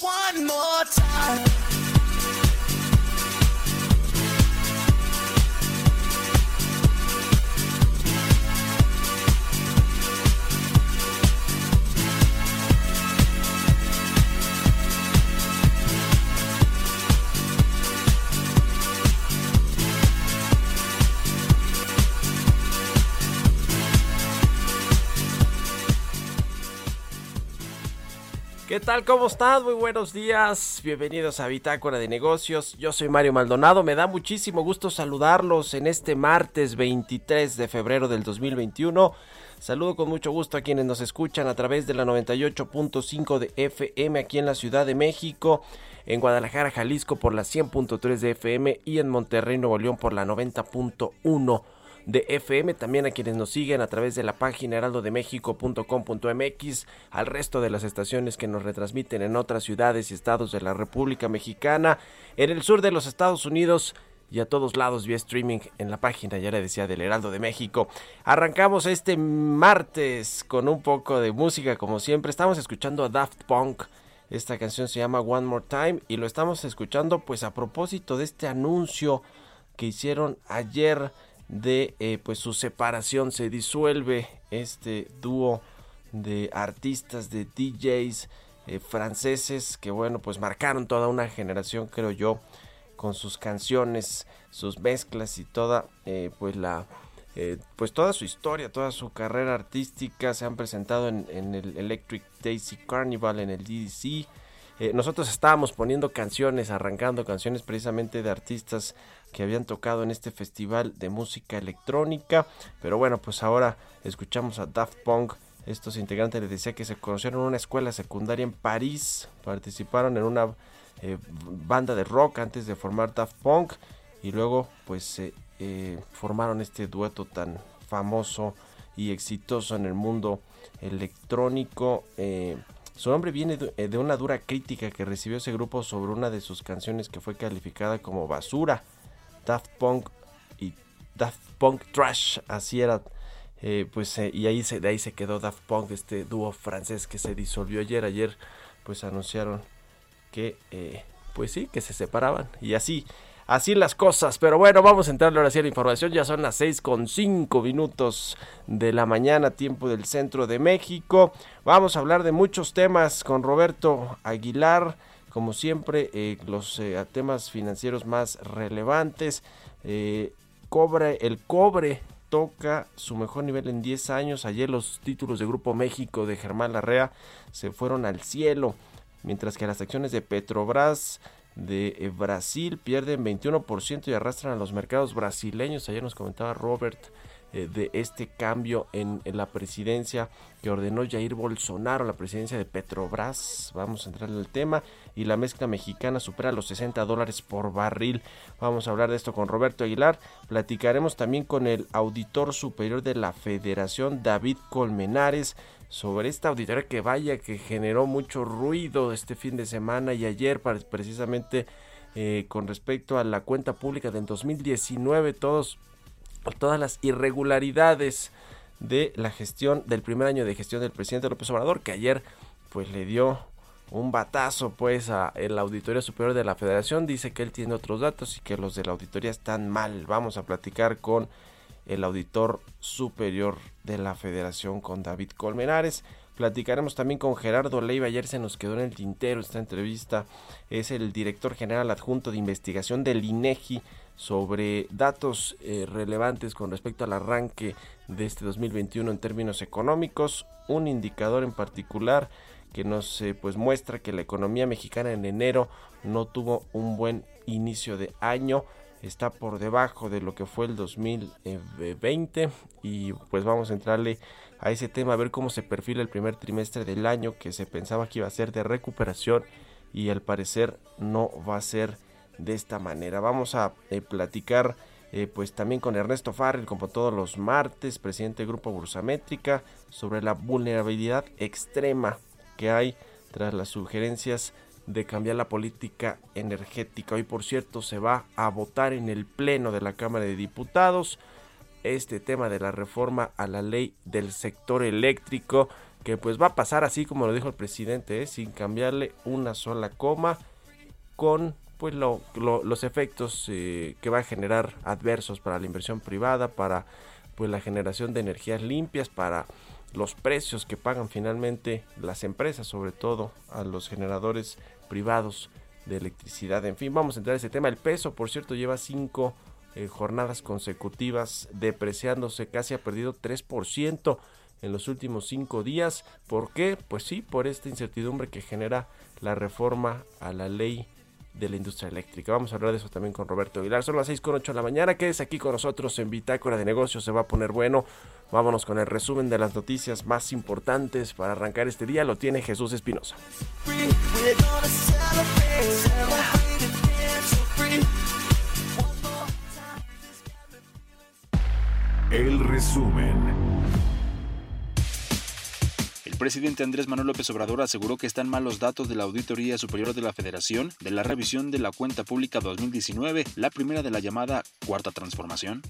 One more time. ¿Qué tal? ¿Cómo estás? Muy buenos días. Bienvenidos a Bitácora de Negocios. Yo soy Mario Maldonado. Me da muchísimo gusto saludarlos en este martes 23 de febrero del 2021. Saludo con mucho gusto a quienes nos escuchan a través de la 98.5 de FM aquí en la Ciudad de México, en Guadalajara, Jalisco por la 100.3 de FM y en Monterrey, Nuevo León por la 90.1 de FM, también a quienes nos siguen a través de la página heraldodemexico.com.mx, al resto de las estaciones que nos retransmiten en otras ciudades y estados de la República Mexicana, en el sur de los Estados Unidos y a todos lados vía streaming en la página, ya le decía, del Heraldo de México. Arrancamos este martes con un poco de música, como siempre. Estamos escuchando a Daft Punk. Esta canción se llama One More Time y lo estamos escuchando pues a propósito de este anuncio que hicieron ayer de eh, pues su separación. Se disuelve este dúo de artistas de DJs eh, franceses que bueno pues marcaron toda una generación creo yo con sus canciones sus mezclas y toda eh, pues la pues toda su historia toda su carrera artística. Se han presentado en, en el Electric Daisy Carnival en el DDC nosotros estábamos poniendo canciones, arrancando canciones precisamente de artistas que habían tocado en este festival de música electrónica. Pero bueno, pues ahora escuchamos a Daft Punk. Estos integrantes les decía que se conocieron en una escuela secundaria en París. Participaron en una eh, banda de rock antes de formar Daft Punk. Y luego pues eh, formaron este dueto tan famoso y exitoso en el mundo electrónico. Su nombre viene eh, de una dura crítica que recibió ese grupo sobre una de sus canciones que fue calificada como basura. Daft Punk y Daft Punk Trash, así era. Eh, pues eh, y ahí se, de ahí se quedó Daft Punk, este dúo francés que se disolvió ayer. Ayer pues anunciaron que pues sí, que se separaban. Y así así las cosas. Pero bueno, vamos a entrarle ahora sí a la información. Ya son las 6 con 5 minutos de la mañana, tiempo del centro de México. Vamos a hablar de muchos temas con Roberto Aguilar. Como siempre, eh, los eh, temas financieros más relevantes. Eh, cobre, el cobre toca su mejor nivel en 10 años. Ayer los títulos de Grupo México de Germán Larrea se fueron al cielo. Mientras que las acciones de Petrobras de eh, Brasil pierden 21% y arrastran a los mercados brasileños. Ayer nos comentaba Robert eh, de este cambio en, la presidencia que ordenó Jair Bolsonaro, la presidencia de Petrobras. Vamos a entrar en el tema. Y la mezcla mexicana supera los 60 dólares por barril. Vamos a hablar de esto con Roberto Aguilar. Platicaremos también con el auditor superior de la Federación, David Colmenares sobre esta auditoría que vaya, que generó mucho ruido este fin de semana y ayer precisamente eh, con respecto a la cuenta pública del 2019, todos, todas las irregularidades de la gestión del primer año de gestión del presidente López Obrador, que ayer pues le dio un batazo pues a la Auditoría Superior de la Federación, dice que él tiene otros datos y que los de la auditoría están mal. Vamos a platicar con el auditor superior de la Federación con David Colmenares. Platicaremos también con Gerardo Leiva, ayer se nos quedó en el tintero esta entrevista, es el director general adjunto de investigación del INEGI sobre datos eh, relevantes con respecto al arranque de este 2021 en términos económicos, un indicador en particular que nos eh, pues muestra que la economía mexicana en enero no tuvo un buen inicio de año está por debajo de lo que fue el 2020 y pues vamos a entrarle a ese tema a ver cómo se perfila el primer trimestre del año que se pensaba que iba a ser de recuperación y al parecer no va a ser de esta manera. Vamos a eh, platicar eh, pues también con Ernesto Farrell, como todos los martes, presidente del Grupo Bursamétrica, sobre la vulnerabilidad extrema que hay tras las sugerencias de cambiar la política energética. Hoy, por cierto, se va a votar en el Pleno de la Cámara de Diputados este tema de la reforma a la ley del sector eléctrico, que pues va a pasar así como lo dijo el presidente, ¿eh? sin cambiarle una sola coma, con pues los efectos eh, que va a generar adversos para la inversión privada, para pues la generación de energías limpias, para los precios que pagan finalmente las empresas, sobre todo a los generadores privados de electricidad. En fin, vamos a entrar a ese tema. El peso, por cierto, lleva cinco eh, jornadas consecutivas depreciándose, casi ha perdido 3% en los últimos cinco días. ¿Por qué? Pues sí, por esta incertidumbre que genera la reforma a la ley de la industria eléctrica. Vamos a hablar de eso también con Roberto Aguilar. Son las 6 con 8 de la mañana. Quédese aquí con nosotros en Bitácora de Negocios. Se va a poner bueno. Vámonos con el resumen de las noticias más importantes para arrancar este día. Lo tiene Jesús Espinosa. El resumen presidente Andrés Manuel López Obrador aseguró que están mal los datos de la Auditoría Superior de la Federación de la revisión de la cuenta pública 2019, la primera de la llamada Cuarta Transformación.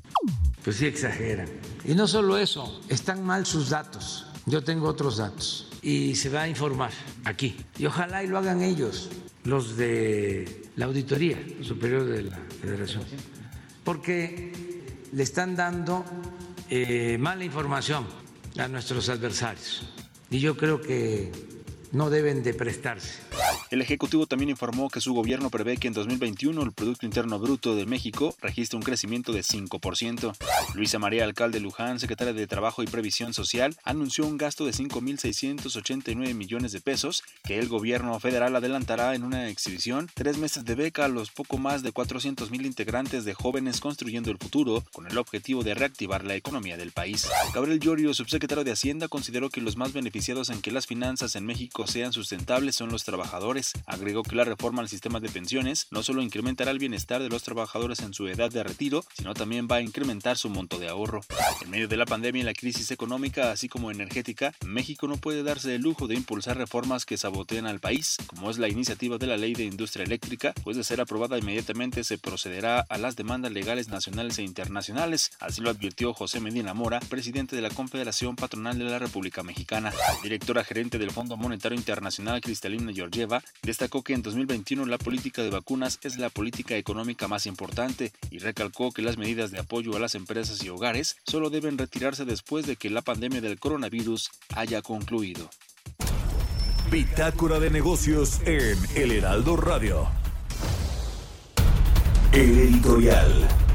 Pues sí exageran. Y no solo eso, están mal sus datos. Yo tengo otros datos y se va a informar aquí. Y ojalá y lo hagan ellos, los de la Auditoría Superior de la Federación. Porque le están dando eh, mala información a nuestros adversarios y yo creo que no deben de prestarse. El Ejecutivo también informó que su gobierno prevé que en 2021 el Producto Interno Bruto de México registre un crecimiento de 5%. Luisa María Alcalde Luján, secretaria de Trabajo y Previsión Social, anunció un gasto de 5.689 millones de pesos que el gobierno federal adelantará en una exhibición, tres meses de beca a los poco más de 400.000 integrantes de Jóvenes Construyendo el Futuro, con el objetivo de reactivar la economía del país. Gabriel Llorio, subsecretario de Hacienda, consideró que los más beneficiados en que las finanzas en México sean sustentables son los trabajadores. Agregó que la reforma al sistema de pensiones no solo incrementará el bienestar de los trabajadores en su edad de retiro, sino también va a incrementar su monto de ahorro. En medio de la pandemia y la crisis económica, así como energética, México no puede darse el lujo de impulsar reformas que sabotean al país, como es la iniciativa de la ley de industria eléctrica, pues de ser aprobada inmediatamente se procederá a las demandas legales nacionales e internacionales, así lo advirtió José Medina Mora, presidente de la Confederación Patronal de la República Mexicana. Directora gerente del Fondo Monetario Internacional Cristalina Georgieva destacó que en 2021 la política de vacunas es la política económica más importante y recalcó que las medidas de apoyo a las empresas y hogares solo deben retirarse después de que la pandemia del coronavirus haya concluido. Bitácora de negocios en El Heraldo Radio. El editorial.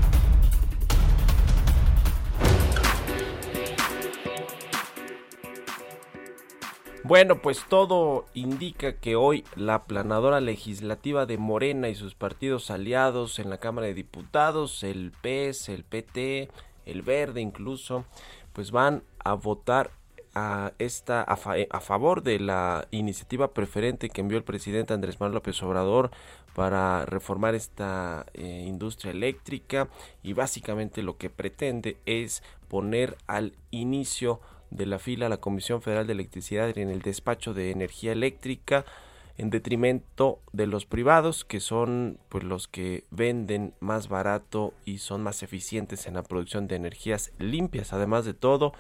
Bueno, pues todo indica que hoy la planadora legislativa de Morena y sus partidos aliados en la Cámara de Diputados, el PES, el PT, el Verde incluso, pues van a votar a esta a, favor de la iniciativa preferente que envió el presidente Andrés Manuel López Obrador para reformar esta eh, industria eléctrica. Y básicamente lo que pretende es poner al inicio de la fila a la Comisión Federal de Electricidad en el despacho de energía eléctrica en detrimento de los privados que son pues los que venden más barato y son más eficientes en la producción de energías limpias además de todo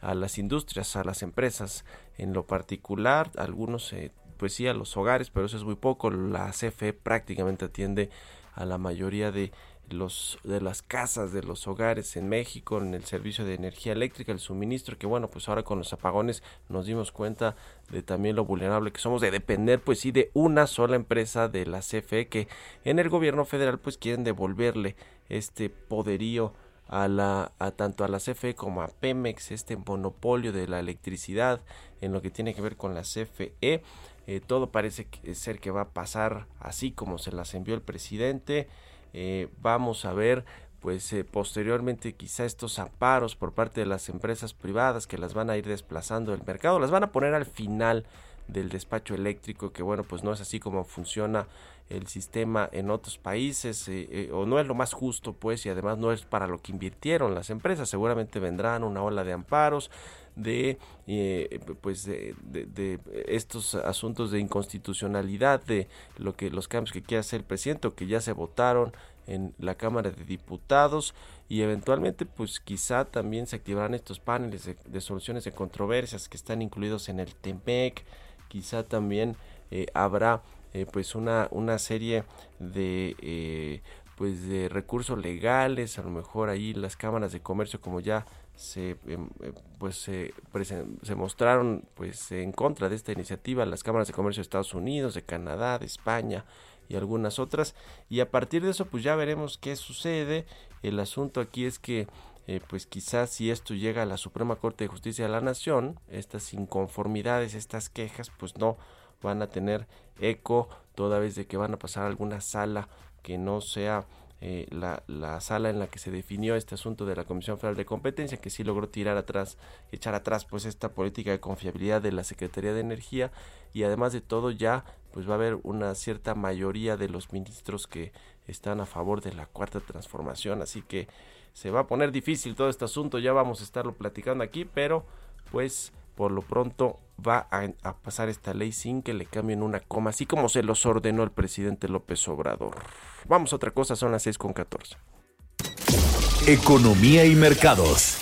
a las industrias, a las empresas en lo particular, algunos eh, pues sí a los hogares, pero eso es muy poco. La CFE prácticamente atiende a la mayoría de los de las casas de los hogares en México en el servicio de energía eléctrica el suministro que bueno pues ahora con los apagones nos dimos cuenta de también lo vulnerable que somos de depender pues sí de una sola empresa de la CFE que en el gobierno federal pues quieren devolverle este poderío a la a tanto a la CFE como a Pemex este monopolio de la electricidad en lo que tiene que ver con la CFE eh, todo parece ser que va a pasar así como se las envió el presidente eh, vamos a ver pues eh, posteriormente quizá estos amparos por parte de las empresas privadas que las van a ir desplazando del mercado, las van a poner al final del despacho eléctrico, que bueno, pues no es así como funciona el sistema en otros países, eh, o no es lo más justo, pues, y además no es para lo que invirtieron las empresas, seguramente vendrán una ola de amparos, de pues de, estos asuntos de inconstitucionalidad de lo que los cambios que quiere hacer el presidente o que ya se votaron en la Cámara de Diputados. Y eventualmente pues quizá también se activarán estos paneles de, soluciones de controversias que están incluidos en el TEMEC, quizá también eh, habrá eh, pues una, una serie de eh, pues de recursos legales, a lo mejor ahí las cámaras de comercio como ya se em, pues se, se mostraron pues en contra de esta iniciativa las cámaras de comercio de Estados Unidos, de Canadá, de España, y algunas otras. Y a partir de eso, pues ya veremos qué sucede. El asunto aquí es que, eh, pues quizás si esto llega a la Suprema Corte de Justicia de la Nación, estas inconformidades, estas quejas, pues no van a tener eco toda vez de que van a pasar alguna sala que no sea eh, la, la, sala en la que se definió este asunto de la Comisión Federal de Competencia, que sí logró tirar atrás, echar atrás pues esta política de confiabilidad de la Secretaría de Energía. Y además de todo ya pues va a haber una cierta mayoría de los ministros que están a favor de la cuarta transformación, así que se va a poner difícil todo este asunto, ya vamos a estarlo platicando aquí, pero pues por lo pronto va a, pasar esta ley sin que le cambien una coma, así como se los ordenó el presidente López Obrador. Vamos a otra cosa, son las 6 con 14. Economía y mercados.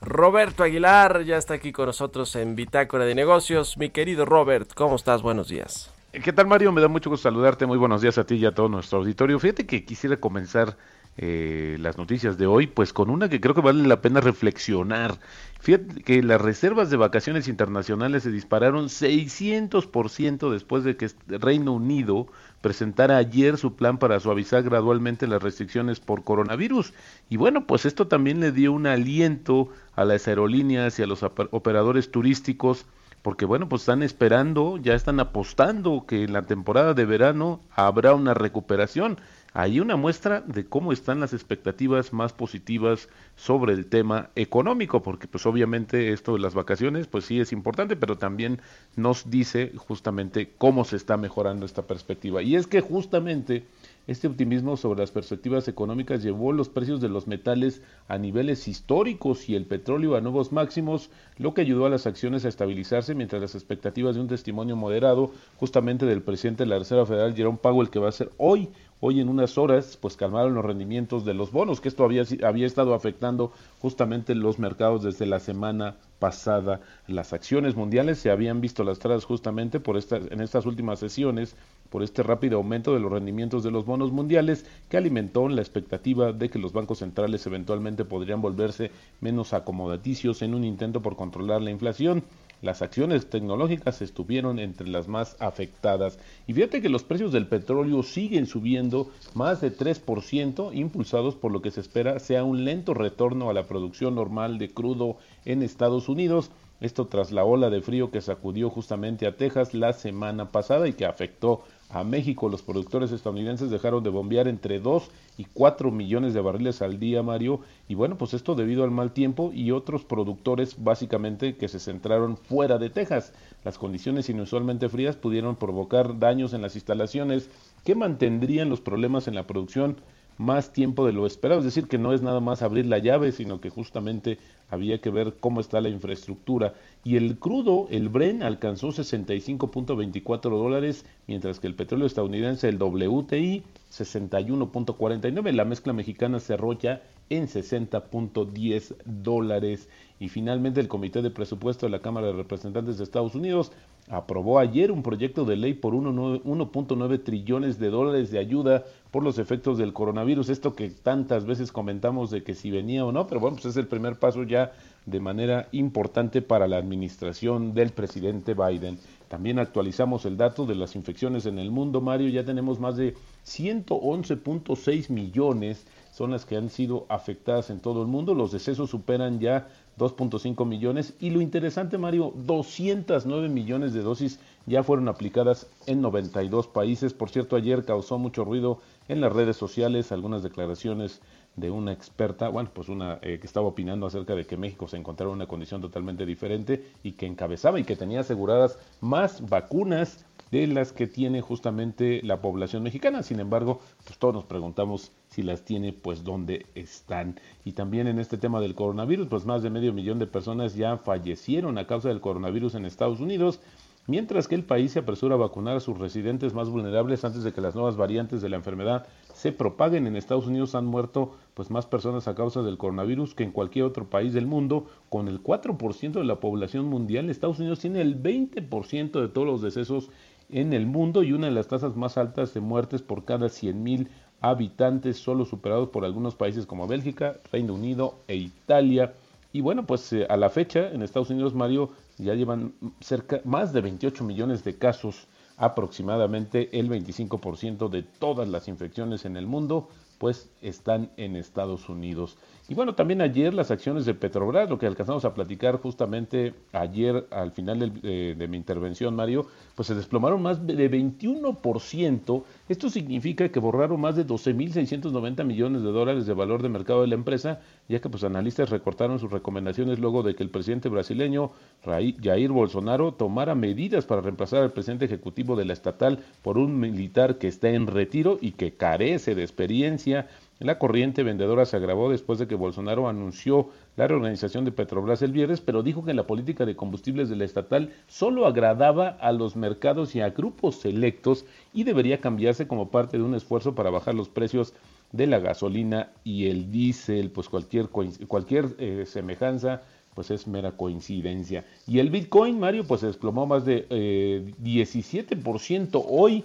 Roberto Aguilar ya está aquí con nosotros en Bitácora de Negocios. Mi querido Robert, ¿cómo estás? Buenos días. ¿Qué tal Mario? Me da mucho gusto saludarte. Muy buenos días a ti y a todo nuestro auditorio. Fíjate que quisiera comenzar eh, las noticias de hoy, pues con una que creo que vale la pena reflexionar. Fíjate que las reservas de vacaciones internacionales se dispararon 600% después de que Reino Unido presentara ayer su plan para suavizar gradualmente las restricciones por coronavirus. Y bueno, pues esto también le dio un aliento a las aerolíneas y a los operadores turísticos porque bueno, pues están esperando, ya están apostando que en la temporada de verano habrá una recuperación hay una muestra de cómo están las expectativas más positivas sobre el tema económico, porque pues obviamente esto de las vacaciones pues sí es importante, pero también nos dice justamente cómo se está mejorando esta perspectiva. Y es que justamente este optimismo sobre las perspectivas económicas llevó los precios de los metales a niveles históricos y el petróleo a nuevos máximos, lo que ayudó a las acciones a estabilizarse mientras las expectativas de un testimonio moderado justamente del presidente de la Reserva Federal, Jerome Powell, que va a ser hoy hoy en unas horas pues calmaron los rendimientos de los bonos, que esto había, estado afectando justamente los mercados desde la semana pasada. Las acciones mundiales se habían visto lastradas justamente por en estas últimas sesiones por este rápido aumento de los rendimientos de los bonos mundiales que alimentó la expectativa de que los bancos centrales eventualmente podrían volverse menos acomodaticios en un intento por controlar la inflación las acciones tecnológicas estuvieron entre las más afectadas. Y fíjate que los precios del petróleo siguen subiendo más de 3%, impulsados por lo que se espera sea un lento retorno a la producción normal de crudo en Estados Unidos. Esto tras la ola de frío que sacudió justamente a Texas la semana pasada y que afectó a México. Los productores estadounidenses dejaron de bombear entre 2 y 4 millones de barriles al día, Mario. Y bueno, pues esto debido al mal tiempo y otros productores básicamente que se centraron fuera de Texas. Las condiciones inusualmente frías pudieron provocar daños en las instalaciones que mantendrían los problemas en la producción más tiempo de lo esperado. Es decir, que no es nada más abrir la llave, sino que justamente había que ver cómo está la infraestructura. Y el crudo, el Bren, alcanzó 65.24 dólares, mientras que el petróleo estadounidense, el WTI, 61.49. La mezcla mexicana cerró ya en 60.10 dólares. Y finalmente el Comité de Presupuesto de la Cámara de Representantes de Estados Unidos aprobó ayer un proyecto de ley por 1.9 trillones de dólares de ayuda por los efectos del coronavirus. Esto que tantas veces comentamos de que si venía o no, pero bueno, pues es el primer paso ya de manera importante para la administración del presidente Biden. También actualizamos el dato de las infecciones en el mundo, Mario, ya tenemos más de 111.6 millones son las que han sido afectadas en todo el mundo. Los decesos superan ya 2.5 millones y lo interesante, Mario, 209 millones de dosis ya fueron aplicadas en 92 países. Por cierto, ayer causó mucho ruido en las redes sociales algunas declaraciones de una experta, bueno, pues una eh, que estaba opinando acerca de que México se encontraba en una condición totalmente diferente y que encabezaba y que tenía aseguradas más vacunas de las que tiene justamente la población mexicana. Sin embargo, pues todos nos preguntamos si las tiene, pues dónde están. Y también en este tema del coronavirus, pues más de medio millón de personas ya fallecieron a causa del coronavirus en Estados Unidos mientras que el país se apresura a vacunar a sus residentes más vulnerables antes de que las nuevas variantes de la enfermedad se propaguen. En Estados Unidos han muerto pues más personas a causa del coronavirus que en cualquier otro país del mundo, con el 4% de la población mundial. Estados Unidos tiene el 20% de todos los decesos en el mundo y una de las tasas más altas de muertes por cada 100.000 habitantes, solo superados por algunos países como Bélgica, Reino Unido e Italia. Y bueno, pues eh, a la fecha en Estados Unidos, Mario, ya llevan cerca más de 28 millones de casos, aproximadamente el 25% de todas las infecciones en el mundo, pues están en Estados Unidos. Y bueno, también ayer las acciones de Petrobras, lo que alcanzamos a platicar justamente ayer al final eh, de mi intervención, Mario, pues se desplomaron más de 21%. Esto significa que borraron más de 12.690 millones de dólares de valor de mercado de la empresa, ya que pues analistas recortaron sus recomendaciones luego de que el presidente brasileño Jair Bolsonaro tomara medidas para reemplazar al presidente ejecutivo de la estatal por un militar que está en retiro y que carece de experiencia la corriente vendedora se agravó después de que Bolsonaro anunció la reorganización de Petrobras el viernes, pero dijo que la política de combustibles de la estatal solo agradaba a los mercados y a grupos selectos y debería cambiarse como parte de un esfuerzo para bajar los precios de la gasolina y el diésel, pues cualquier, cualquier eh, semejanza pues es mera coincidencia. Y el Bitcoin, Mario, pues se desplomó más de 17% eh, hoy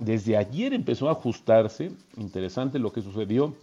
desde ayer empezó a ajustarse, interesante lo que sucedió,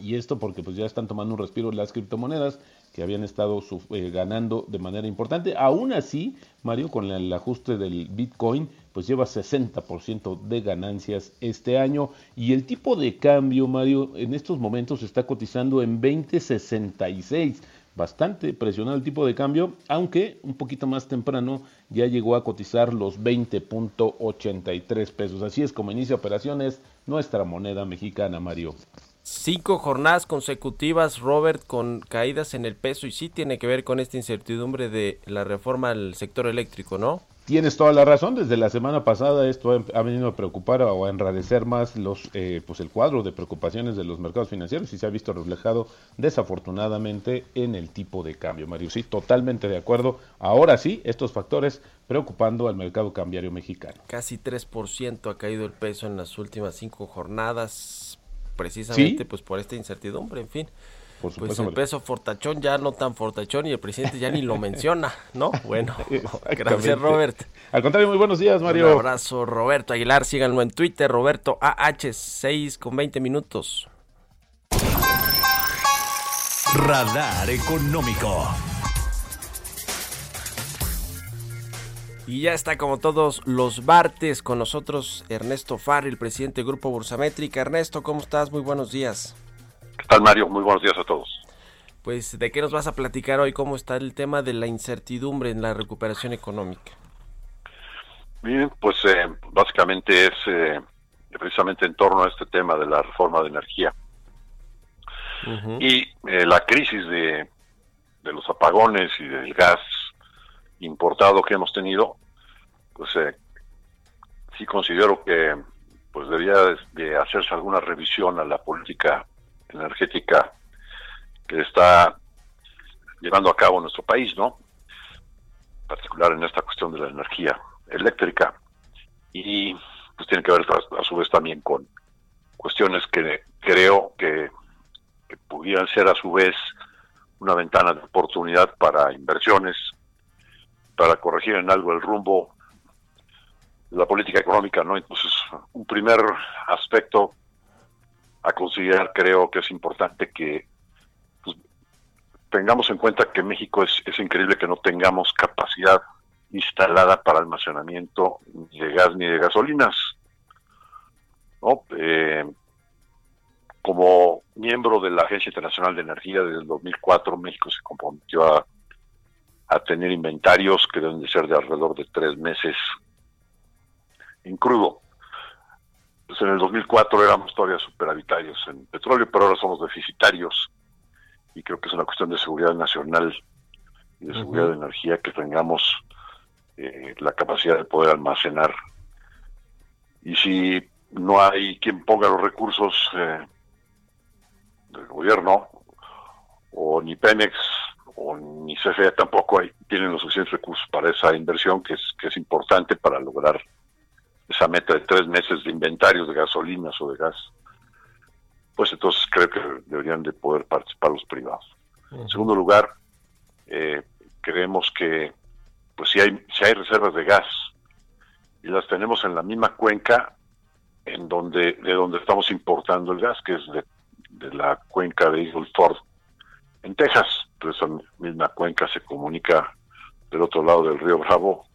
y esto porque pues ya están tomando un respiro las criptomonedas que habían estado eh, ganando de manera importante. Aún así, Mario, con el ajuste del Bitcoin, pues lleva 60% de ganancias este año. Y el tipo de cambio, Mario, en estos momentos está cotizando en 2066 bastante presionado el tipo de cambio, aunque un poquito más temprano ya llegó a cotizar los 20.83 pesos. Así es como inicia operaciones nuestra moneda mexicana, Mario. Cinco jornadas consecutivas, Robert, con caídas en el peso y sí tiene que ver con esta incertidumbre de la reforma al sector eléctrico, ¿no? Tienes toda la razón. Desde la semana pasada esto ha venido a preocupar o a enrarecer más los, eh, pues el cuadro de preocupaciones de los mercados financieros y se ha visto reflejado desafortunadamente en el tipo de cambio. Mario, sí, totalmente de acuerdo. Ahora sí, estos factores preocupando al mercado cambiario mexicano. Casi 3% ha caído el peso en las últimas cinco jornadas, precisamente pues por esta incertidumbre, en fin pues el peso fortachón ya no tan fortachón y el presidente ya ni lo menciona, ¿no? Bueno, gracias Robert. Al contrario, muy buenos días Mario. Un abrazo Roberto Aguilar, síganlo en Twitter, Roberto AH6 con 20 minutos. Radar Económico. Y ya está como todos los martes con nosotros Ernesto Farri, el presidente del Grupo Bursamétrica. Ernesto, ¿cómo estás? Muy buenos días. ¿Qué tal, Mario? Muy buenos días a todos. Pues, ¿de qué nos vas a platicar hoy? ¿Cómo está el tema de la incertidumbre en la recuperación económica? Bien, pues eh, básicamente es eh, precisamente en torno a este tema de la reforma de energía y eh, la crisis de, de, los apagones y del gas importado que hemos tenido, pues sí considero que pues debía de hacerse alguna revisión a la política energética que está llevando a cabo nuestro país, ¿no? En particular en esta cuestión de la energía eléctrica. Y pues tiene que ver a, su vez también con cuestiones que creo que que pudieran ser a su vez una ventana de oportunidad para inversiones, para corregir en algo el rumbo de la política económica, ¿no? Entonces, un primer aspecto a considerar creo que es importante que pues, tengamos en cuenta que México es, es increíble que no tengamos capacidad instalada para almacenamiento ni de gas ni de gasolinas. ¿no? Eh, como miembro de la Agencia Internacional de Energía desde el 2004, México se comprometió a, a tener inventarios que deben de ser de alrededor de tres meses en crudo. Pues en el 2004 éramos todavía superavitarios en petróleo, pero ahora somos deficitarios y creo que es una cuestión de seguridad nacional y de seguridad de energía que tengamos eh, la capacidad de poder almacenar. Y si no hay quien ponga los recursos eh, del gobierno, o ni Pemex, o ni CFE tampoco hay, tienen los suficientes recursos para esa inversión que es, que es importante para lograr esa meta de tres meses de inventarios de gasolinas o de gas, pues entonces creo que deberían de poder participar los privados. En segundo lugar, eh, creemos que pues si hay, si hay reservas de gas y las tenemos en la misma cuenca en donde, de donde estamos importando el gas, que es de, la cuenca de Eagle Ford en Texas. Entonces esa misma cuenca se comunica del otro lado del río Bravo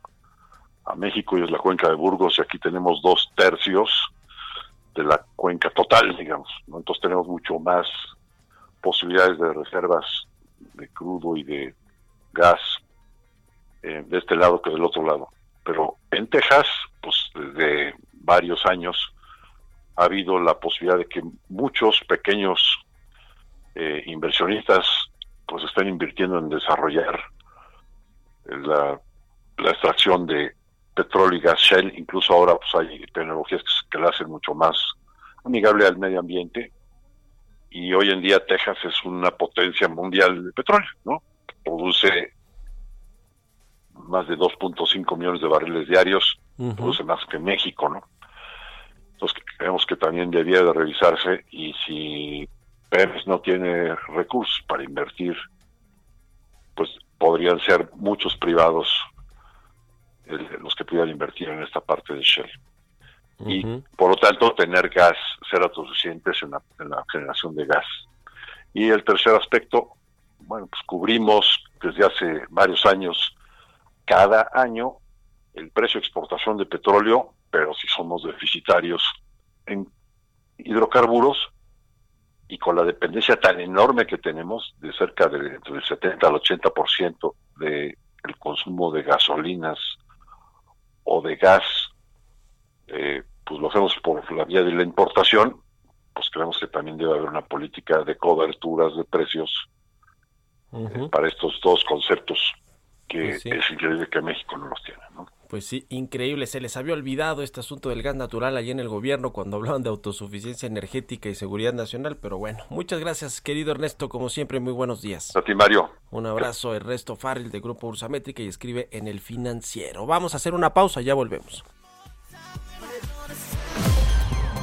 a México y es la cuenca de Burgos y aquí tenemos dos tercios de la cuenca total, digamos. Entonces tenemos mucho más posibilidades de reservas de crudo y de gas eh, de este lado que del otro lado. Pero en Texas, pues desde varios años ha habido la posibilidad de que muchos pequeños eh, inversionistas pues estén invirtiendo en desarrollar la, la extracción de petróleo y gas shell, incluso ahora pues hay tecnologías que la hacen mucho más amigable al medio ambiente y hoy en día Texas es una potencia mundial de petróleo, ¿no? Produce más de 2.5 millones de barriles diarios, produce más que México, ¿no? Entonces creemos que también debía de revisarse y si Pérez no tiene recursos para invertir, pues podrían ser muchos privados los que pudieran invertir en esta parte de Shell. Y por lo tanto tener gas, ser autosuficientes en la, en la generación de gas. Y el tercer aspecto, bueno, pues cubrimos desde hace varios años, cada año, el precio de exportación de petróleo, pero si somos deficitarios en hidrocarburos y con la dependencia tan enorme que tenemos de cerca del, del 70 al 80% del el consumo de gasolinas o de gas, eh, pues lo hacemos por la vía de la importación, pues creemos que también debe haber una política de coberturas de precios eh, para estos dos conceptos que sí. es increíble que México no los tiene. ¿no? Pues sí, increíble. Se les había olvidado este asunto del gas natural allí en el gobierno cuando hablaban de autosuficiencia energética y seguridad nacional. Pero bueno, muchas gracias, querido Ernesto. Como siempre, muy buenos días. A ti, Mario. Un abrazo, Ernesto Farril de Grupo Ursamétrica y escribe en el financiero. Vamos a hacer una pausa, ya volvemos.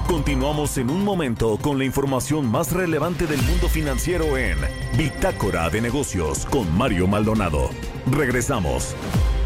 Continuamos en un momento con la información más relevante del mundo financiero en Bitácora de Negocios con Mario Maldonado. Regresamos.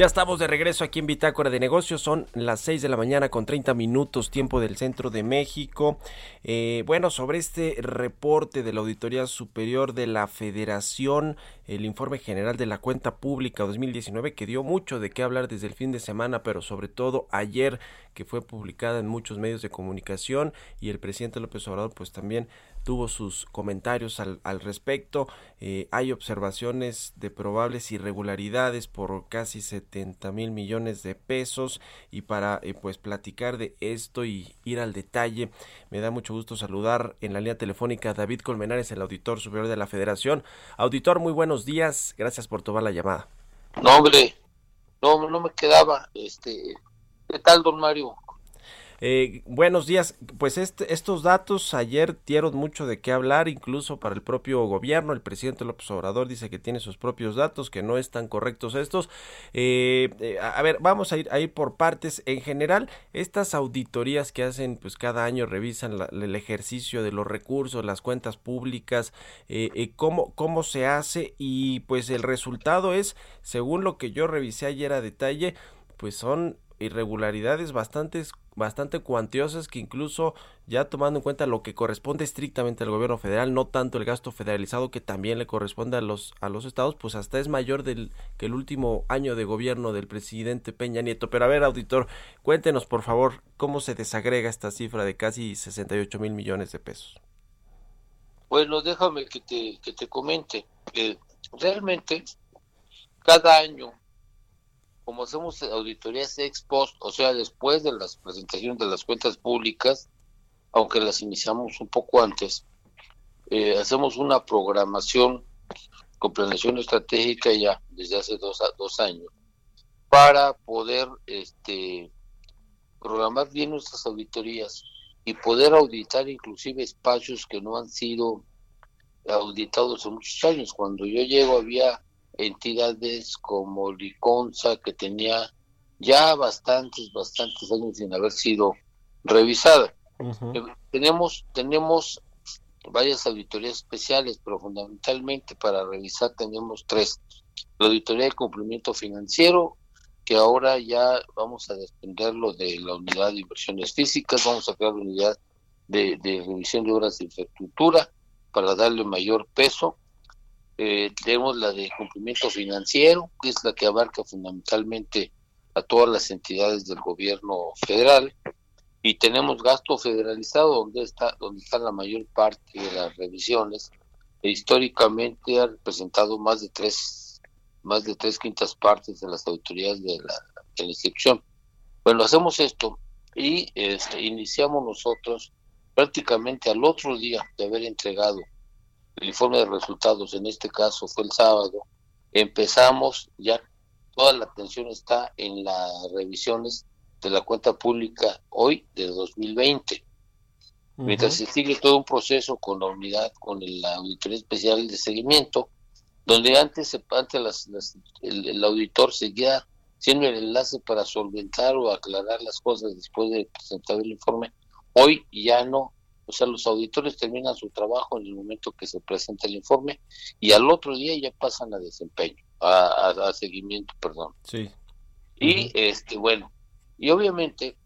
Ya estamos de regreso aquí en Bitácora de Negocios. Son las 6 de la mañana con 30 minutos, tiempo del centro de México. Eh, bueno, sobre este reporte de la Auditoría Superior de la Federación, el informe general de la cuenta pública 2019, que dio mucho de qué hablar desde el fin de semana, pero sobre todo ayer, que fue publicada en muchos medios de comunicación, y el presidente López Obrador, pues también tuvo sus comentarios al, al respecto. Eh, hay observaciones de probables irregularidades por casi 70 mil millones de pesos y para eh, pues platicar de esto y ir al detalle me da mucho gusto saludar en la línea telefónica a David Colmenares, el auditor superior de la Federación. Auditor, muy buenos días, gracias por tomar la llamada. No, hombre, no, no me quedaba. Este, ¿Qué tal, don Mario? Eh, buenos días. Pues este, estos datos ayer dieron mucho de qué hablar, incluso para el propio gobierno. El presidente López Obrador dice que tiene sus propios datos, que no están correctos estos. Eh, eh, a ver, vamos a ir, por partes. En general, estas auditorías que hacen, pues cada año revisan el ejercicio de los recursos, las cuentas públicas, cómo, cómo se hace y pues el resultado es, según lo que yo revisé ayer a detalle, pues son irregularidades bastante, bastante cuantiosas que incluso ya tomando en cuenta lo que corresponde estrictamente al gobierno federal, no tanto el gasto federalizado que también le corresponde a los, a los estados, pues hasta es mayor del, que el último año de gobierno del presidente Peña Nieto. Pero a ver, auditor, cuéntenos por favor cómo se desagrega esta cifra de casi 68 mil millones de pesos. Bueno, déjame que te, que te comente. que realmente, cada año como hacemos auditorías ex post, o sea, después de las presentaciones de las cuentas públicas, aunque las iniciamos un poco antes, eh, hacemos una programación con planeación estratégica ya desde hace dos, dos años para poder este, programar bien nuestras auditorías y poder auditar inclusive espacios que no han sido auditados en muchos años. Cuando yo llego había entidades como Liconza, que tenía ya bastantes, bastantes años sin haber sido revisada. Eh, tenemos, tenemos varias auditorías especiales, pero fundamentalmente para revisar tenemos tres. La auditoría de cumplimiento financiero, que ahora ya vamos a desprenderlo de la unidad de inversiones físicas, vamos a crear la unidad de, de revisión de obras de infraestructura para darle mayor peso eh, tenemos la de cumplimiento financiero, que es la que abarca fundamentalmente a todas las entidades del gobierno federal, y tenemos gasto federalizado, donde está, donde está la mayor parte de las revisiones, e históricamente ha representado más de tres, más de tres quintas partes de las autoridades de la, de la. Bueno, hacemos esto y este, iniciamos nosotros prácticamente al otro día de haber entregado el informe de resultados, en este caso fue el sábado, empezamos ya, toda la atención está en las revisiones de la cuenta pública hoy de 2020. Mientras se sigue todo un proceso con la unidad, con la auditoría especial de seguimiento, donde antes, antes el, el, auditor seguía siendo el enlace para solventar o aclarar las cosas después de presentar el informe, hoy ya no, o sea, los auditores terminan su trabajo en el momento que se presenta el informe y al otro día ya pasan a desempeño, a, seguimiento, perdón. Sí. Y este, bueno, y obviamente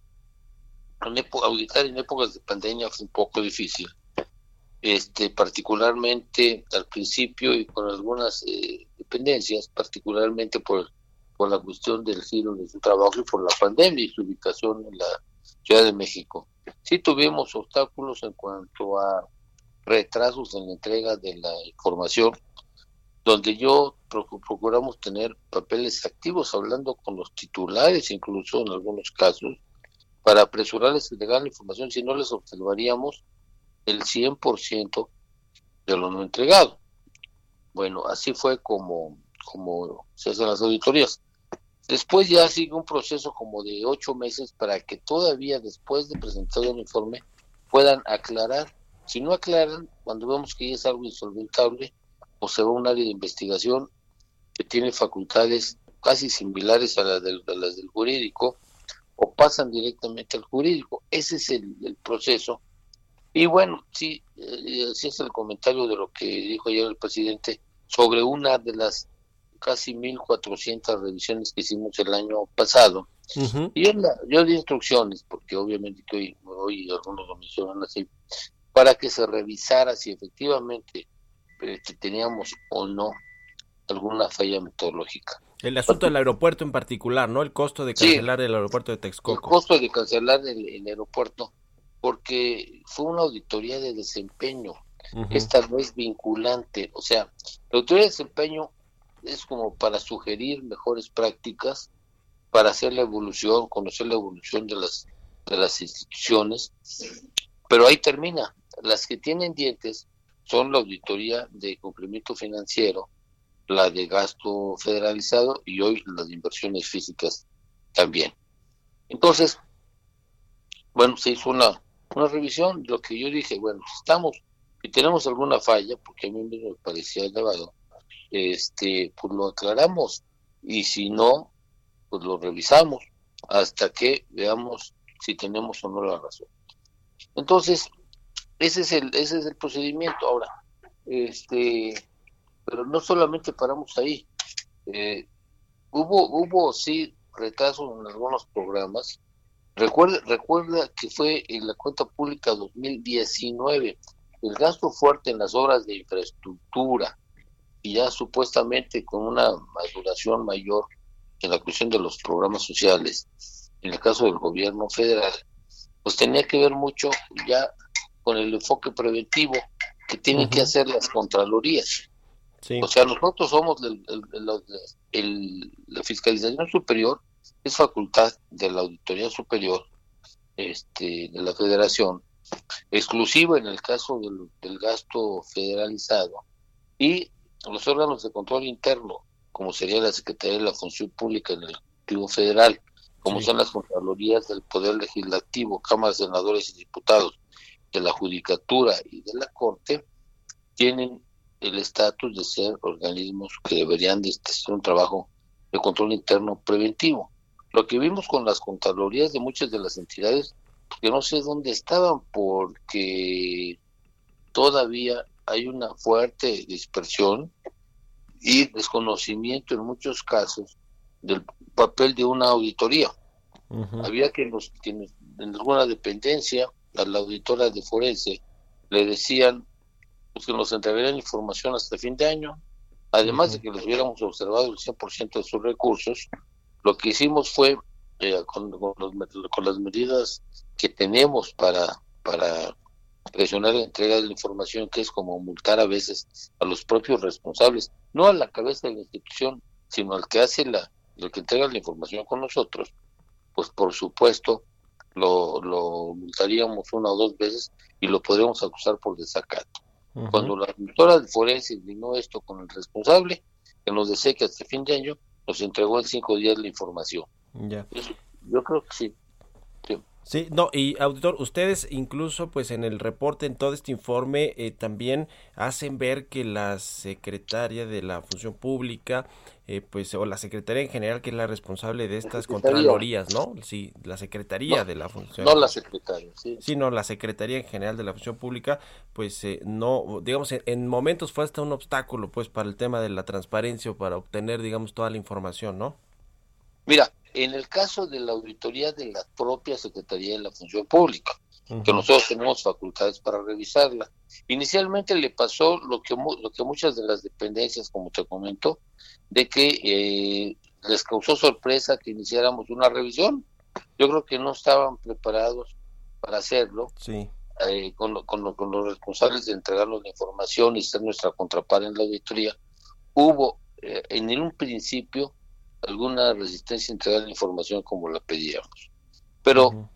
auditar en épocas de pandemia fue un poco difícil. Este, particularmente al principio y con algunas eh, dependencias, particularmente por, por la cuestión del giro de su trabajo y por la pandemia y su ubicación en la Ciudad de México. Sí tuvimos obstáculos en cuanto a retrasos en la entrega de la información, donde yo procuramos tener papeles activos, hablando con los titulares, incluso en algunos casos, para apresurarles a entregar la información, si no les observaríamos el 100% de lo no entregado. Bueno, así fue como, como se hacen las auditorías. Después ya sigue un proceso como de ocho meses para que todavía después de presentar el informe puedan aclarar. Si no aclaran, cuando vemos que ya es algo insolventable, o se va a un área de investigación que tiene facultades casi similares a, las del, jurídico, o pasan directamente al jurídico. Ese es el, proceso. Y bueno, sí, eh, sí es el comentario de lo que dijo ayer el presidente sobre una de las casi 1.400 revisiones que hicimos el año pasado. Y yo di instrucciones, porque obviamente que hoy, hoy algunos lo mencionan así, para que se revisara si efectivamente este, teníamos o no alguna falla metodológica. El asunto del aeropuerto en particular, ¿no? El costo de cancelar el aeropuerto de Texcoco. El costo de cancelar el, aeropuerto, porque fue una auditoría de desempeño. Esta no es vinculante. O sea, la auditoría de desempeño es como para sugerir mejores prácticas, para hacer la evolución, conocer la evolución de las, de las instituciones, pero ahí termina. Las que tienen dientes son la auditoría de cumplimiento financiero la de gasto federalizado y hoy las inversiones físicas también. Entonces, bueno, se hizo una, una revisión, lo que yo dije, bueno, estamos, y tenemos alguna falla, porque a mí me parecía elevado, este, pues lo aclaramos, y si no, pues lo revisamos hasta que veamos si tenemos o no la razón. Entonces, ese es el, ese es el procedimiento. Ahora, este, pero no solamente paramos ahí. Eh, hubo, hubo sí retrasos en algunos programas. Recuerda, recuerda que fue en la cuenta pública 2019 el gasto fuerte en las obras de infraestructura y ya supuestamente con una maduración mayor en la cuestión de los programas sociales, en el caso del gobierno federal, pues tenía que ver mucho ya con el enfoque preventivo que tienen que hacer las contralorías. O sea, nosotros somos la fiscalización superior, es facultad de la Auditoría Superior este, de la Federación, exclusiva en el caso del, del gasto federalizado, y los órganos de control interno, como sería la Secretaría de la Función Pública en el Ejecutivo Federal, como son las Contralorías del Poder Legislativo, Cámaras de Senadores y Diputados, de la Judicatura y de la Corte, tienen el estatus de ser organismos que deberían de hacer un trabajo de control interno preventivo. Lo que vimos con las contralorías de muchas de las entidades, que no sé dónde estaban, porque todavía hay una fuerte dispersión y desconocimiento en muchos casos del papel de una auditoría. Había que los en alguna dependencia a la auditora de forense le decían pues, que nos entregarían información hasta fin de año, además de que les hubiéramos observado el 100% de sus recursos, lo que hicimos fue, eh, con, con, las medidas que tenemos para, para presionar la entrega de la información, que es como multar a veces a los propios responsables, no a la cabeza de la institución, sino al que hace la, el que entrega la información con nosotros, pues por supuesto lo, lo multaríamos una o dos veces y lo podríamos acusar por desacato. Cuando la doctora del forense vino esto con el responsable, que nos decía que hasta fin de año nos entregó en cinco días la información. Ya. yo creo que sí. Sí, no, y auditor, ustedes incluso pues en el reporte, en todo este informe, eh, también hacen ver que la secretaria de la función pública, eh, pues, o la secretaria en general, que es la responsable de estas contralorías, ¿no? Sí, la secretaría de la función. No la secretaria, sí. Sí, no, la secretaría en general de la función pública, pues, eh, no, digamos, en, en, momentos fue hasta un obstáculo, pues, para el tema de la transparencia o para obtener, digamos, toda la información, ¿no? Mira, en el caso de la auditoría de la propia Secretaría de la Función Pública, que nosotros tenemos facultades para revisarla. Inicialmente le pasó lo que, lo que muchas de las dependencias, como te comento, de que eh, les causó sorpresa que iniciáramos una revisión. Yo creo que no estaban preparados para hacerlo. Sí. Eh, con, con, con, los responsables de entregarnos la información y ser nuestra contraparte en la auditoría, hubo eh, en un principio alguna resistencia a entregar la información como la pedíamos. Pero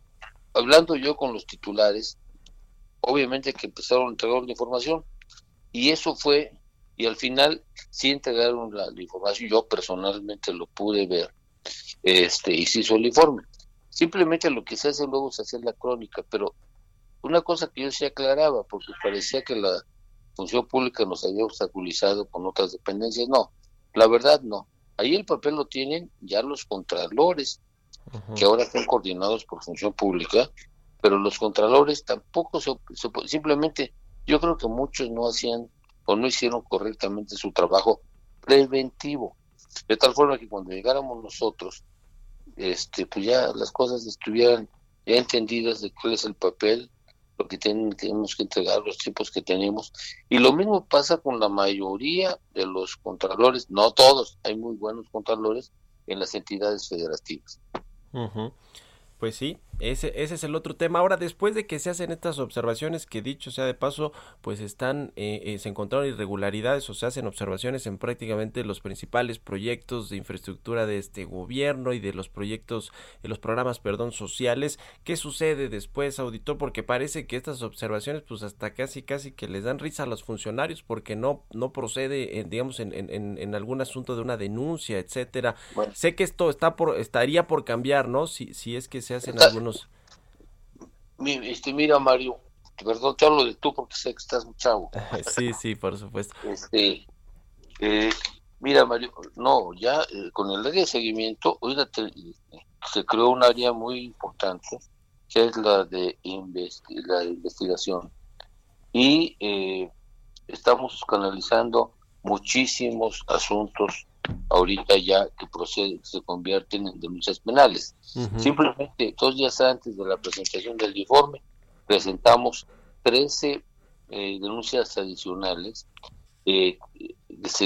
hablando yo con los titulares, obviamente que empezaron a entregar la información y eso fue, y al final sí entregaron la, información, yo personalmente lo pude ver, este, y se hizo el informe. Simplemente lo que se hace luego es hacer la crónica, pero una cosa que yo sí aclaraba, porque parecía que la función pública nos había obstaculizado con otras dependencias, no, la verdad no. Ahí el papel lo tienen ya los contralores, que ahora están coordinados por función pública, pero los contralores tampoco se, simplemente, yo creo que muchos no hacían o no hicieron correctamente su trabajo preventivo, de tal forma que cuando llegáramos nosotros, este, pues ya las cosas estuvieran ya entendidas de cuál es el papel lo que tenemos que entregar, los tiempos que tenemos. Y lo mismo pasa con la mayoría de los contralores, no todos, hay muy buenos contralores en las entidades federativas. Pues sí, ese, ese es el otro tema. Ahora, después de que se hacen estas observaciones, que dicho sea de paso, pues están, eh, eh, se encontraron irregularidades o se hacen observaciones en prácticamente los principales proyectos de infraestructura de este gobierno y de los proyectos, de los programas, perdón, sociales. ¿Qué sucede después, auditor? Porque parece que estas observaciones, pues hasta casi, casi que les dan risa a los funcionarios porque no, no procede, en, digamos, en, en, en, algún asunto de una denuncia, etcétera. Sé que esto está por, estaría por cambiar, ¿no? Si, si es que se hacen algunos. Este, mira, Mario, perdón, te hablo de tú porque sé que estás muy chavo. sí, sí, por supuesto. Este, eh, mira, Mario, no, ya eh, con el área de seguimiento, hoy se creó un área muy importante, que es la de la investigación. Y eh, estamos canalizando muchísimos asuntos ahorita ya que procede, se convierten en denuncias penales. Simplemente dos días antes de la presentación del informe, presentamos 13 eh, denuncias adicionales, eh,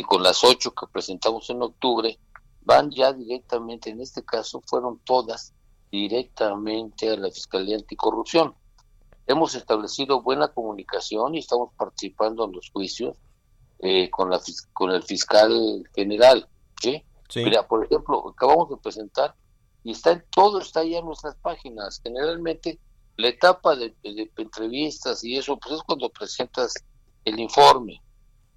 con las ocho que presentamos en octubre, van ya directamente, en este caso fueron todas directamente a la Fiscalía Anticorrupción. Hemos establecido buena comunicación y estamos participando en los juicios eh, con, la, con el fiscal general. ¿Sí? Mira, por ejemplo, acabamos de presentar y está en todo, está ya en nuestras páginas. Generalmente la etapa de, entrevistas y eso, pues es cuando presentas el informe.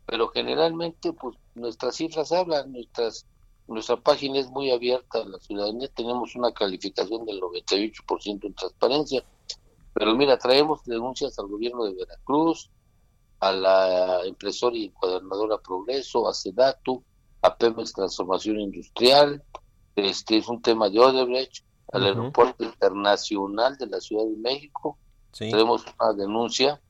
Pero generalmente, pues nuestras cifras hablan, nuestras nuestra página es muy abierta a la ciudadanía, tenemos una calificación del 98% en transparencia. Pero mira, traemos denuncias al gobierno de Veracruz, a la impresora y encuadernadora Progreso, a Sedatu, a Pemex Transformación Industrial, este es un tema de Odebrecht, al Aeropuerto Internacional de la Ciudad de México. Tenemos una denuncia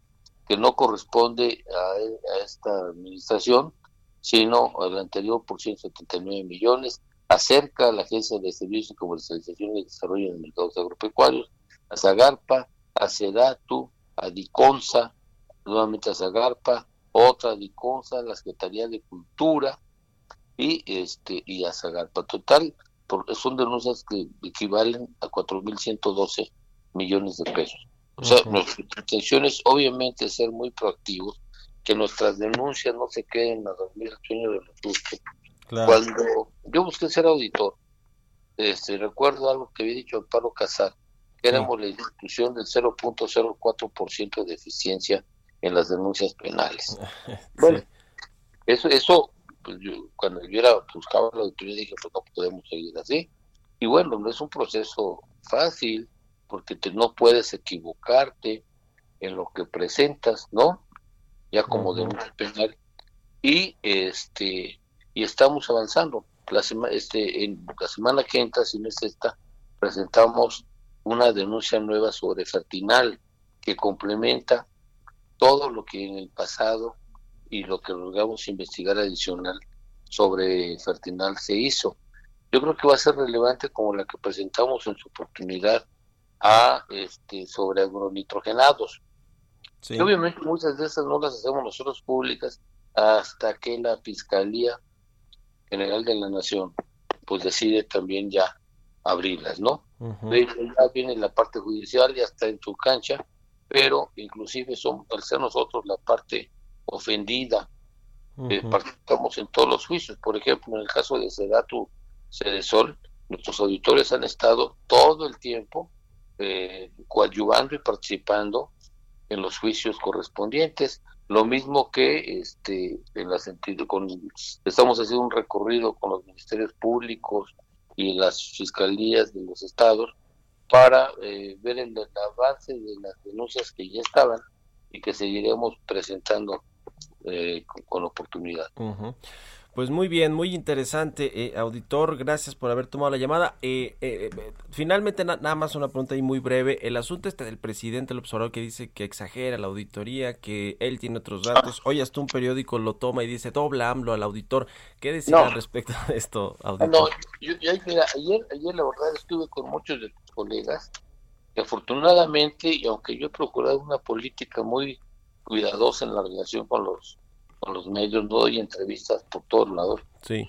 que no corresponde a, esta administración, sino al anterior por 179 millones, acerca a la Agencia de Servicios de Comercialización y Desarrollo de Mercados Agropecuarios, a Zagarpa, a Sedatu, a Diconsa, nuevamente a Zagarpa, otra a Diconsa, la Secretaría de Cultura, y este y a Zagarpa. Total, son denuncias que equivalen a 4.112 millones de pesos. O sea, nuestra intención es obviamente ser muy proactivos, que nuestras denuncias no se queden a dormir el sueño de los Cuando yo busqué ser auditor, este, recuerdo algo que había dicho Amparo Casar, que éramos la institución del 0.04% de eficiencia en las denuncias penales. Bueno, eso, eso pues yo, cuando yo era, buscaba la auditoría dije, pues no podemos seguir así. Y bueno, no es un proceso fácil, porque te, no puedes equivocarte en lo que presentas, ¿no? Ya como de un penal. Y este y estamos avanzando. La, este, en la semana que entra, si no es esta, presentamos una denuncia nueva sobre Fertinal que complementa todo lo que en el pasado y lo que logramos investigar adicional sobre Fertinal se hizo. Yo creo que va a ser relevante como la que presentamos en su oportunidad a este sobre agronitrogenados. Y obviamente muchas de esas no las hacemos nosotros públicas hasta que la Fiscalía General de la Nación pues decide también ya abrirlas, ¿no? Ya viene la parte judicial, ya está en su cancha, pero inclusive son, al ser nosotros la parte ofendida. Eh, participamos en todos los juicios. Por ejemplo, en el caso de Sedatu Cedesol, nuestros auditores han estado todo el tiempo eh, coadyuvando y participando en los juicios correspondientes. Lo mismo que este en la sentido con estamos haciendo un recorrido con los ministerios públicos y las fiscalías de los estados para eh, ver el, el avance de las denuncias que ya estaban y que seguiremos presentando eh, con, oportunidad. Pues muy bien, muy interesante, eh, auditor, gracias por haber tomado la llamada. Eh, finalmente, nada más una pregunta ahí muy breve. El asunto este del presidente el observador que dice que exagera la auditoría, que él tiene otros datos. Hoy hasta un periódico lo toma y dice dobla AMLO al auditor. ¿Qué decir al respecto de esto, auditor? No, yo, mira, ayer, ayer la verdad estuve con muchos de tus colegas que afortunadamente, y aunque yo he procurado una política muy cuidadosa en la relación con los con los medios, no doy entrevistas por todos lados,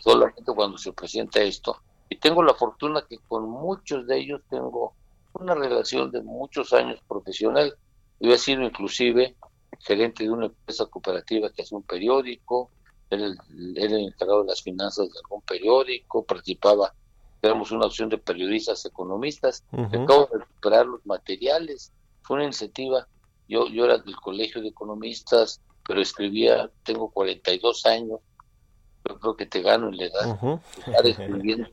solamente cuando se presenta esto. Y tengo la fortuna que con muchos de ellos tengo una relación de muchos años profesional. Yo he sido inclusive gerente de una empresa cooperativa que hace un periódico, era el, era el encargado de las finanzas de algún periódico, participaba, tenemos una opción de periodistas economistas, acabo de recuperar los materiales, fue una iniciativa, yo, yo era del colegio de economistas, pero escribía, tengo 42 años, yo creo que te gano en la edad, estar escribiendo,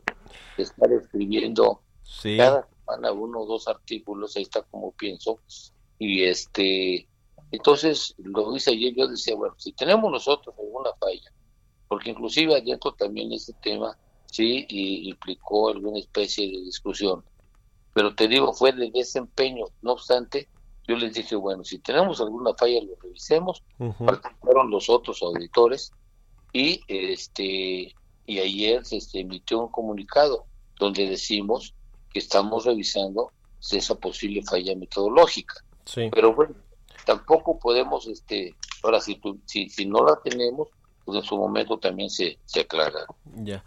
estar escribiendo cada semana uno o dos artículos, ahí está como pienso, y este entonces, lo hice ayer, yo decía, bueno, si tenemos nosotros alguna falla, porque inclusive adentro también este tema sí y implicó alguna especie de discusión, pero te digo, fue de desempeño, no obstante, yo les dije, bueno, si tenemos alguna falla, lo revisemos, participaron los otros auditores y este y ayer se emitió un comunicado donde decimos que estamos revisando esa posible falla metodológica. Sí. Pero bueno, tampoco podemos, este, ahora si, si, si no la tenemos, pues en su momento también se, se aclara. Ya.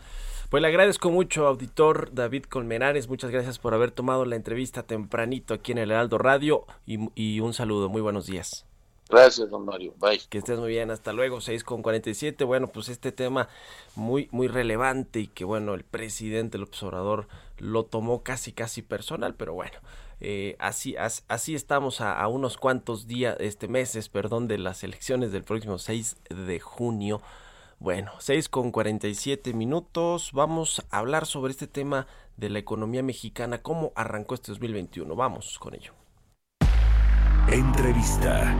Pues le agradezco mucho, auditor David Colmenares. Muchas gracias por haber tomado la entrevista tempranito aquí en el Heraldo Radio y, y un saludo. Muy buenos días. Gracias, don Mario. Bye. Que estés muy bien. Hasta luego. 6 con 47. Bueno, pues este tema muy, muy relevante y que, bueno, el presidente, el observador, lo tomó casi, casi personal, pero bueno. Eh, así, así estamos a, unos cuantos días, este meses, perdón, de las elecciones del próximo 6 de junio. Bueno, 6 con 47 minutos. Vamos a hablar sobre este tema de la economía mexicana, cómo arrancó este 2021. Vamos con ello. Entrevista.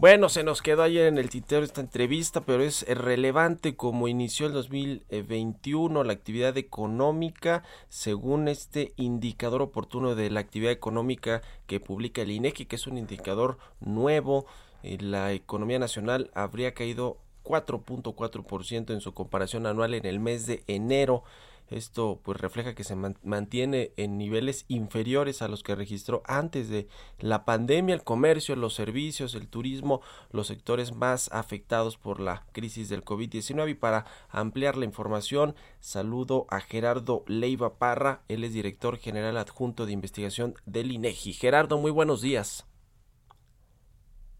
Bueno, se nos quedó ayer en el tintero esta entrevista, pero es relevante como inició el 2021 la actividad económica, según este indicador oportuno de la actividad económica que publica el INEGI, que es un indicador nuevo. Eh, la economía nacional habría caído 4.4% en su comparación anual en el mes de enero esto pues refleja que se mantiene en niveles inferiores a los que registró antes de la pandemia, el comercio, los servicios, el turismo, los sectores más afectados por la crisis del COVID-19. Y para ampliar la información, saludo a Gerardo Leiva Parra, él es director general adjunto de investigación del INEGI. Gerardo, muy buenos días.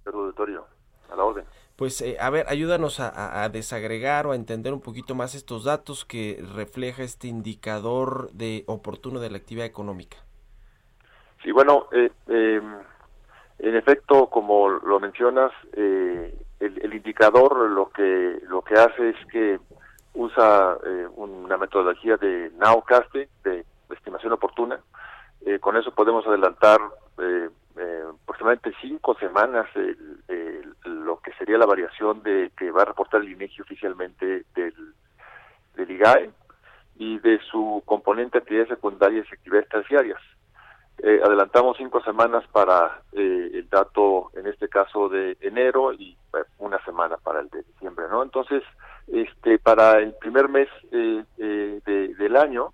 Auditorio, a la orden pues eh, a ver, ayúdanos a, desagregar o a entender un poquito más estos datos que refleja este indicador de oportuno de la actividad económica. Sí, bueno, eh, em, en efecto, como lo mencionas, eh, el, indicador lo que lo que hace es que usa una metodología de nowcasting, de estimación oportuna. con eso podemos adelantar eh, aproximadamente cinco semanas lo que sería la variación de que va a reportar el INEGI oficialmente del, del IGAE y de su componente actividades secundarias y actividades terciarias. Eh, adelantamos cinco semanas para eh, el dato, en este caso de enero, y una semana para el de diciembre, ¿no? Entonces, este, para el primer mes eh, del año,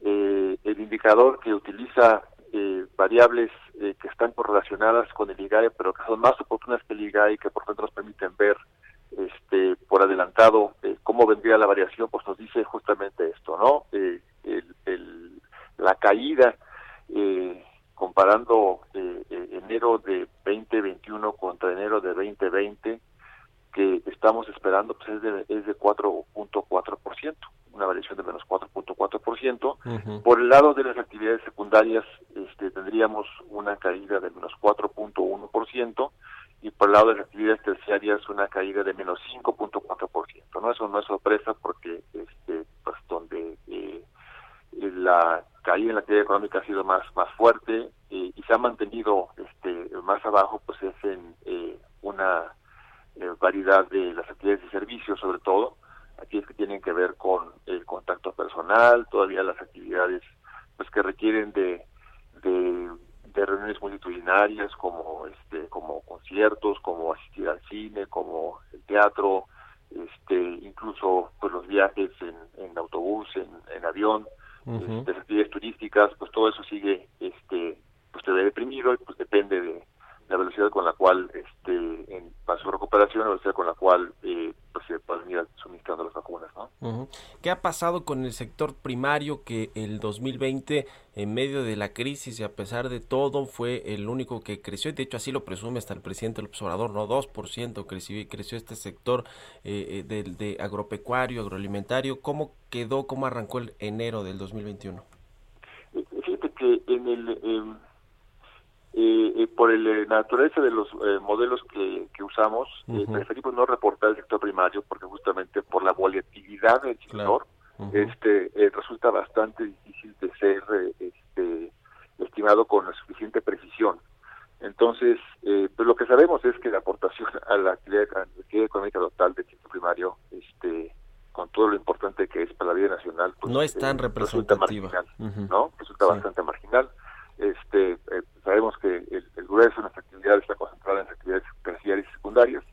el indicador que utiliza eh, variables eh, que están correlacionadas con el IGAE, pero que son más oportunas que el IGAE y que por tanto nos permiten ver este, por adelantado eh, cómo vendría la variación, pues nos dice justamente esto, ¿no? el, la caída comparando enero de 2021 contra enero de 2020 que estamos esperando pues es de, es de 4.4% una variación de menos 4.4%. Por el lado de las actividades secundarias, tendríamos una caída de menos 4.1% y por el lado de las actividades terciarias una caída de menos 5.4%. ¿no? Eso no es sorpresa porque este, pues, donde eh, la caída en la actividad económica ha sido más, más fuerte eh, y se ha mantenido este, más abajo, pues es en eh, una variedad de las actividades y servicios sobre todo, aquellas que tienen que ver con el contacto personal, todavía las actividades pues que requieren de, de, multitudinarias como este como conciertos, como asistir al cine, como el teatro, este incluso pues los viajes en, autobús, en, avión, uh actividades turísticas, pues todo eso sigue este pues te ve deprimido y pues depende de la velocidad con la cual este en para su recuperación la velocidad con la cual eh, pues se pueden ir suministrando las vacunas ¿no? Ujú. ¿Qué ha pasado con el sector primario que el 2020 en medio de la crisis y a pesar de todo fue el único que creció? De hecho así lo presume hasta el presidente del observador, no 2% creció, creció este sector eh, eh, del de agropecuario, agroalimentario. ¿Cómo quedó, cómo arrancó el enero del 2021? Eh, Fíjate que en el eh, eh, por el eh, naturaleza de los eh, modelos que, que usamos, eh, Ujú. preferimos no reportar el sector primario porque justamente por la volatilidad del sector, este resulta bastante difícil de ser este, estimado con la suficiente precisión. Entonces, eh, pues lo que sabemos es que la aportación a la actividad, a la actividad económica total del sector primario, este, con todo lo importante que es para la vida nacional, pues, No es tan eh, resulta representativa. marginal. ¿no? Resulta Sí. bastante marginal. Este, eh, sabemos que el, grueso de nuestra actividad está concentrada en las actividades terciarias y secundarias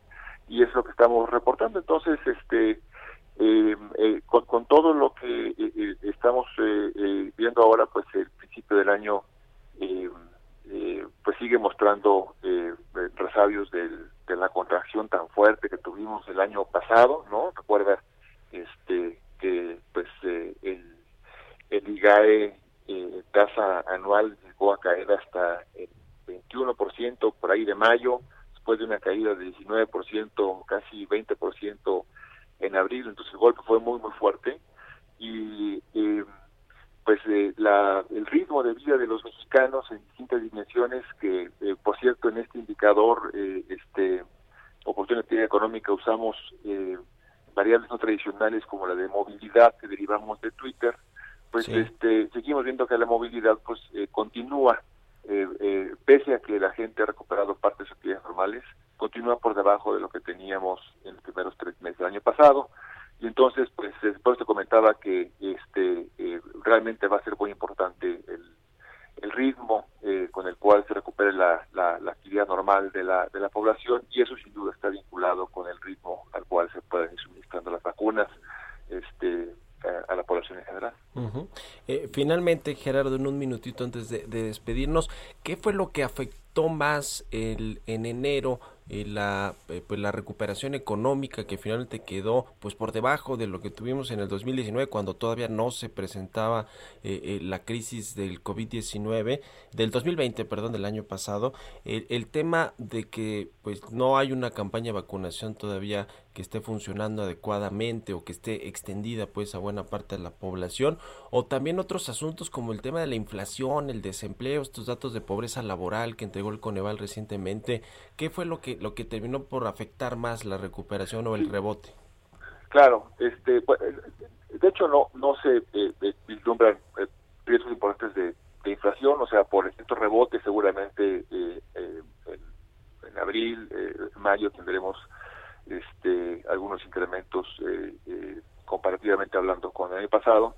y es lo que estamos reportando. Entonces, este, eh, eh, con, todo lo que eh, eh, estamos eh, viendo ahora, pues el principio del año pues sigue mostrando resabios de la contracción tan fuerte que tuvimos el año pasado, ¿no? Recuerda este que pues el, el IGAE eh, tasa anual llegó a caer hasta el 21% por ahí de mayo, después de una caída de 19%, casi 20% en abril, entonces el golpe fue muy muy fuerte. Y eh, pues eh, la, el ritmo de vida de los mexicanos en distintas dimensiones que eh, por cierto en este indicador este oportunidad económica usamos variables no tradicionales como la de movilidad que derivamos de Twitter pues Sí. este seguimos viendo que la movilidad pues eh, continúa eh, eh, pese a que la gente ha recuperado parte de sus actividades normales continúa por debajo de lo que teníamos en los primeros tres meses del año pasado y entonces pues eh, por eso te comentaba que este eh, realmente va a ser muy importante el, el ritmo eh, con el cual se recupere la, la, la actividad normal de la, de la población y eso sin duda está vinculado con el ritmo al cual se pueden ir suministrando las vacunas este a, la población en general. Eh, finalmente, Gerardo, en un minutito antes de, de despedirnos, ¿qué fue lo que afectó más el, en enero eh, la, eh, pues la recuperación económica que finalmente quedó pues por debajo de lo que tuvimos en el 2019 cuando todavía no se presentaba eh, eh, la crisis del COVID-19 del 2020, perdón, del año pasado, el, el tema de que pues no hay una campaña de vacunación todavía que esté funcionando adecuadamente o que esté extendida pues a buena parte de la población o también otros asuntos como el tema de la inflación, el desempleo, estos datos de pobreza laboral que entregó el Coneval recientemente, ¿qué fue lo que lo que terminó por afectar más la recuperación o el rebote? Claro, este, pues, de hecho no no se eh, eh, vislumbran eh, riesgos importantes de, inflación, o sea, por estos rebotes seguramente eh, en, en abril, mayo tendremos este algunos incrementos comparativamente hablando con el año pasado,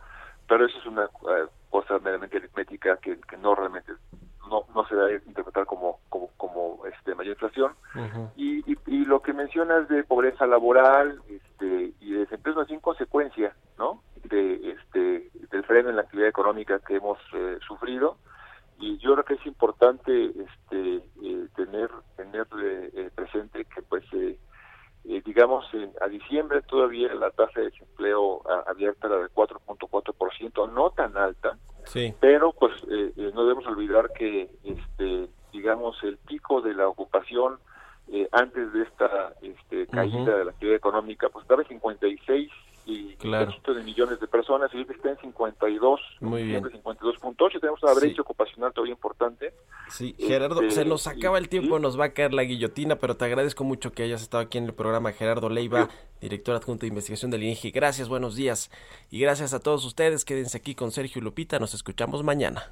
pero eso es una cosa meramente aritmética que, que no realmente no, no se debe interpretar como como, como este mayor inflación. Y, y, y lo que mencionas de pobreza laboral este, y de desempleo es consecuencia ¿no? de este del freno en la actividad económica que hemos eh, sufrido. Y yo creo que es importante este eh, tener tener eh, eh, presente que pues eh, eh, digamos en- a diciembre todavía la tasa de desempleo a- abierta era de 4.4% no tan alta Sí. pero pues eh, eh, no debemos olvidar que este digamos el pico de la ocupación eh, antes de esta este, caída de la actividad económica pues estaba en 56 y Claro. de millones de personas y ahorita está en 52 Muy bien. 52.8 tenemos una brecha Sí. ocupacional todavía importante Sí, Gerardo, Este, se nos acaba el tiempo, sí. nos va a caer la guillotina, pero te agradezco mucho que hayas estado aquí en el programa. Gerardo Leiva, director adjunto de investigación del INEGI. Gracias, buenos días. Y gracias a todos ustedes. Quédense aquí con Sergio y Lupita. Nos escuchamos mañana.